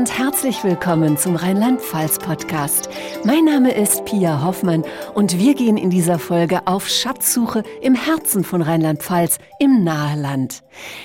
und herzlich willkommen zum Rheinland-Pfalz-Podcast. Mein Name ist Pia Hoffmann und wir gehen in dieser Folge auf Schatzsuche im Herzen von Rheinland-Pfalz im Naheland.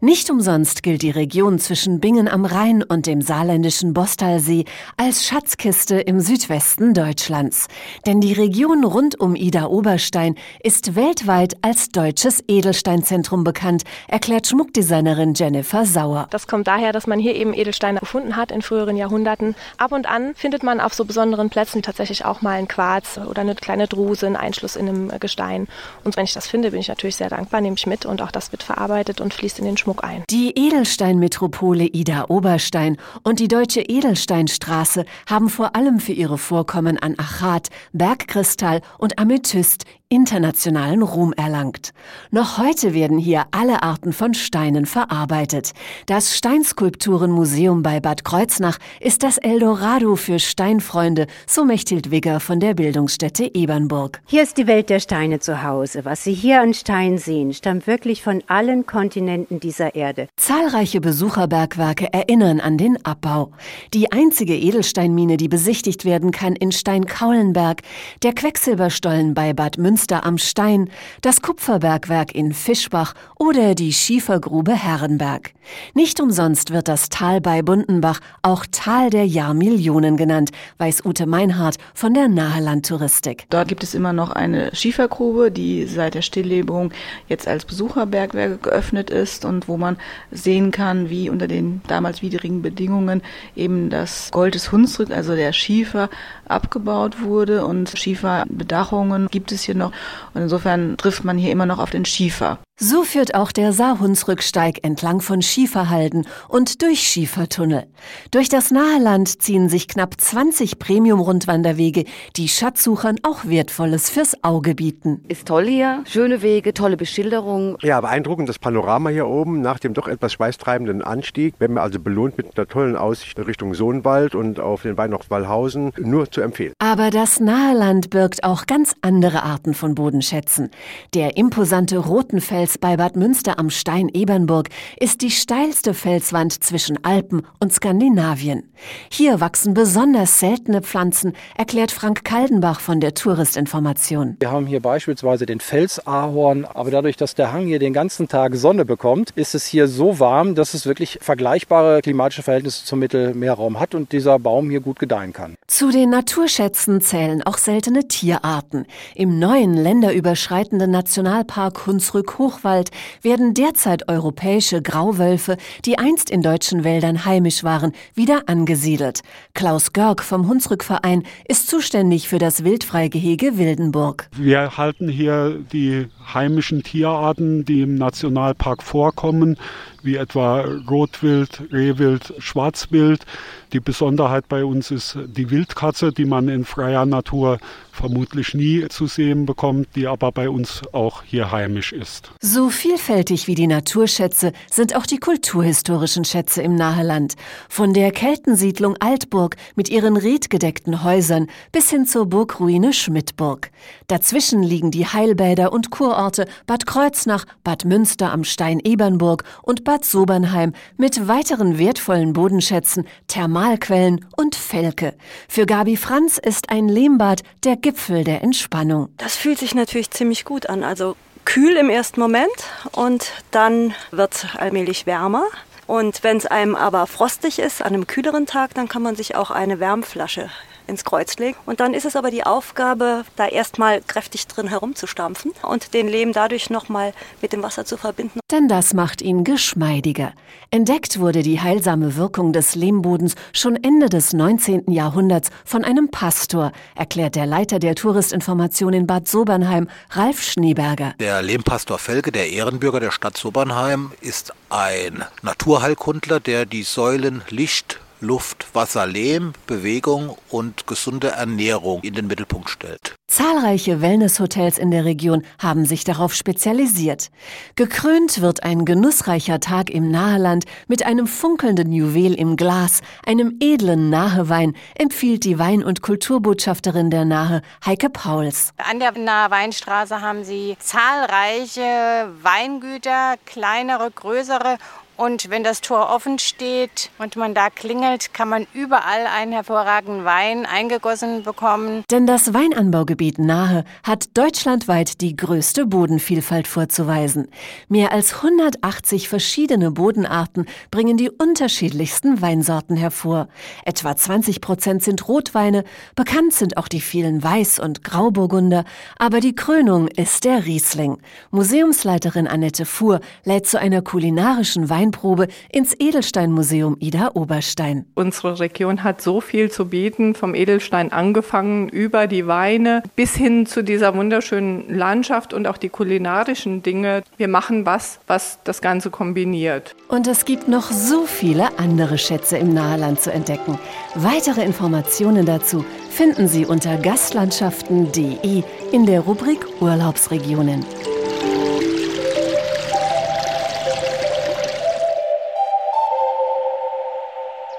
Nicht umsonst gilt die Region zwischen Bingen am Rhein und dem saarländischen Bostalsee als Schatzkiste im Südwesten Deutschlands. Denn die Region rund um Ida Oberstein ist weltweit als deutsches Edelsteinzentrum bekannt, erklärt Schmuckdesignerin Jennifer Sauer. Das kommt daher, dass man hier eben Edelsteine gefunden hat in früheren früheren Jahrhunderten. Ab und an findet man auf so besonderen Plätzen tatsächlich auch mal ein Quarz oder eine kleine Druse, einen Einschluss in einem Gestein. Und wenn ich das finde, bin ich natürlich sehr dankbar, nehme ich mit und auch das wird verarbeitet und fließt in den Schmuck ein. Die Edelsteinmetropole Ida Oberstein und die Deutsche Edelsteinstraße haben vor allem für ihre Vorkommen an Achat, Bergkristall und Amethyst internationalen Ruhm erlangt. Noch heute werden hier alle Arten von Steinen verarbeitet. Das Steinskulpturenmuseum bei Bad Kreuznach ist das Eldorado für Steinfreunde, so Mechthild Wigger von der Bildungsstätte Ebernburg. Hier ist die Welt der Steine zu Hause. Was Sie hier an Stein sehen, stammt wirklich von allen Kontinenten dieser Erde. Zahlreiche Besucherbergwerke erinnern an den Abbau. Die einzige Edelsteinmine, die besichtigt werden kann in Steinkaulenberg, der Quecksilberstollen bei Bad Münster Münster am Stein, das Kupferbergwerk in Fischbach oder die Schiefergrube Herrenberg. Nicht umsonst wird das Tal bei Bundenbach auch Tal der Jahrmillionen genannt, weiß Ute Meinhardt von der Nahelandtouristik. Dort gibt es immer noch eine Schiefergrube, die seit der Stilllebung jetzt als Besucherbergwerk geöffnet ist und wo man sehen kann, wie unter den damals widrigen Bedingungen eben das Gold des Hunsrück, also der Schiefer, abgebaut wurde und Schieferbedachungen gibt es hier noch und insofern trifft man hier immer noch auf den Schiefer. So führt auch der Saarhunsrücksteig entlang von Schieferhalden und durch Schiefertunnel. Durch das Naheland ziehen sich knapp 20 Premium-Rundwanderwege, die Schatzsuchern auch Wertvolles fürs Auge bieten. Ist toll hier, schöne Wege, tolle Beschilderung. Ja, beeindruckend das Panorama hier oben nach dem doch etwas schweißtreibenden Anstieg. Werden wir also belohnt mit einer tollen Aussicht Richtung Sohnwald und auf den Beinen noch Wallhausen. Nur zu empfehlen. Aber das Naheland birgt auch ganz andere Arten von Bodenschätzen. Der imposante Rotenfels Fels bei Bad Münster am Stein Ebernburg ist die steilste Felswand zwischen Alpen und Skandinavien. Hier wachsen besonders seltene Pflanzen, erklärt Frank Kaldenbach von der Touristinformation. Wir haben hier beispielsweise den Felsahorn, aber dadurch, dass der Hang hier den ganzen Tag Sonne bekommt, ist es hier so warm, dass es wirklich vergleichbare klimatische Verhältnisse zum Mittelmeerraum hat und dieser Baum hier gut gedeihen kann. Zu den Naturschätzen zählen auch seltene Tierarten. Im neuen länderüberschreitenden Nationalpark Hunsrück-Hoch Hochwald werden derzeit europäische Grauwölfe, die einst in deutschen Wäldern heimisch waren, wieder angesiedelt. Klaus Görg vom Hunsrückverein ist zuständig für das Wildfreigehege Wildenburg. Wir halten hier die heimischen Tierarten, die im Nationalpark vorkommen, wie etwa Rotwild, Rehwild, Schwarzwild. Die Besonderheit bei uns ist die Wildkatze, die man in freier Natur vermutlich nie zu sehen bekommt, die aber bei uns auch hier heimisch ist. So vielfältig wie die Naturschätze sind auch die kulturhistorischen Schätze im Naheland. Von der Keltensiedlung Altburg mit ihren redgedeckten Häusern bis hin zur Burgruine Schmidtburg. Dazwischen liegen die Heilbäder und Kurorte Bad Kreuznach, Bad Münster am Stein Ebernburg und Bad Sobernheim mit weiteren wertvollen Bodenschätzen, Thermalquellen und Felke. Für Gabi Franz ist ein Lehmbad der Gipfel der Entspannung. Das fühlt sich natürlich ziemlich gut an. Also kühl im ersten Moment und dann wird es allmählich wärmer. Und wenn es einem aber frostig ist, an einem kühleren Tag, dann kann man sich auch eine Wärmflasche ins Kreuz legen. Und dann ist es aber die Aufgabe, da erstmal kräftig drin herumzustampfen und den Lehm dadurch nochmal mit dem Wasser zu verbinden. Denn das macht ihn geschmeidiger. Entdeckt wurde die heilsame Wirkung des Lehmbodens schon Ende des 19. Jahrhunderts von einem Pastor, erklärt der Leiter der Touristinformation in Bad Sobernheim, Ralf Schneeberger. Der Lehmpastor Felge, der Ehrenbürger der Stadt Sobernheim, ist ein Naturheilkundler, der die Säulen Licht, Luft, Wasser, Lehm, Bewegung und gesunde Ernährung in den Mittelpunkt stellt. Zahlreiche Wellnesshotels in der Region haben sich darauf spezialisiert. Gekrönt wird ein genussreicher Tag im Naheland mit einem funkelnden Juwel im Glas, einem edlen Nahewein, empfiehlt die Wein- und Kulturbotschafterin der Nahe, Heike Pauls. An der Nahe Weinstraße haben sie zahlreiche Weingüter, kleinere, größere und wenn das Tor offen steht und man da klingelt, kann man überall einen hervorragenden Wein eingegossen bekommen. Denn das Weinanbaugebiet Nahe hat deutschlandweit die größte Bodenvielfalt vorzuweisen. Mehr als 180 verschiedene Bodenarten bringen die unterschiedlichsten Weinsorten hervor. Etwa 20 Prozent sind Rotweine, bekannt sind auch die vielen Weiß- und Grauburgunder, aber die Krönung ist der Riesling. Museumsleiterin Annette Fuhr lädt zu einer kulinarischen Wein Weinprobe ins Edelsteinmuseum Ida Oberstein. Unsere Region hat so viel zu bieten, vom Edelstein angefangen über die Weine bis hin zu dieser wunderschönen Landschaft und auch die kulinarischen Dinge. Wir machen was, was das Ganze kombiniert. Und es gibt noch so viele andere Schätze im Naheland zu entdecken. Weitere Informationen dazu finden Sie unter gastlandschaften.de in der Rubrik Urlaubsregionen.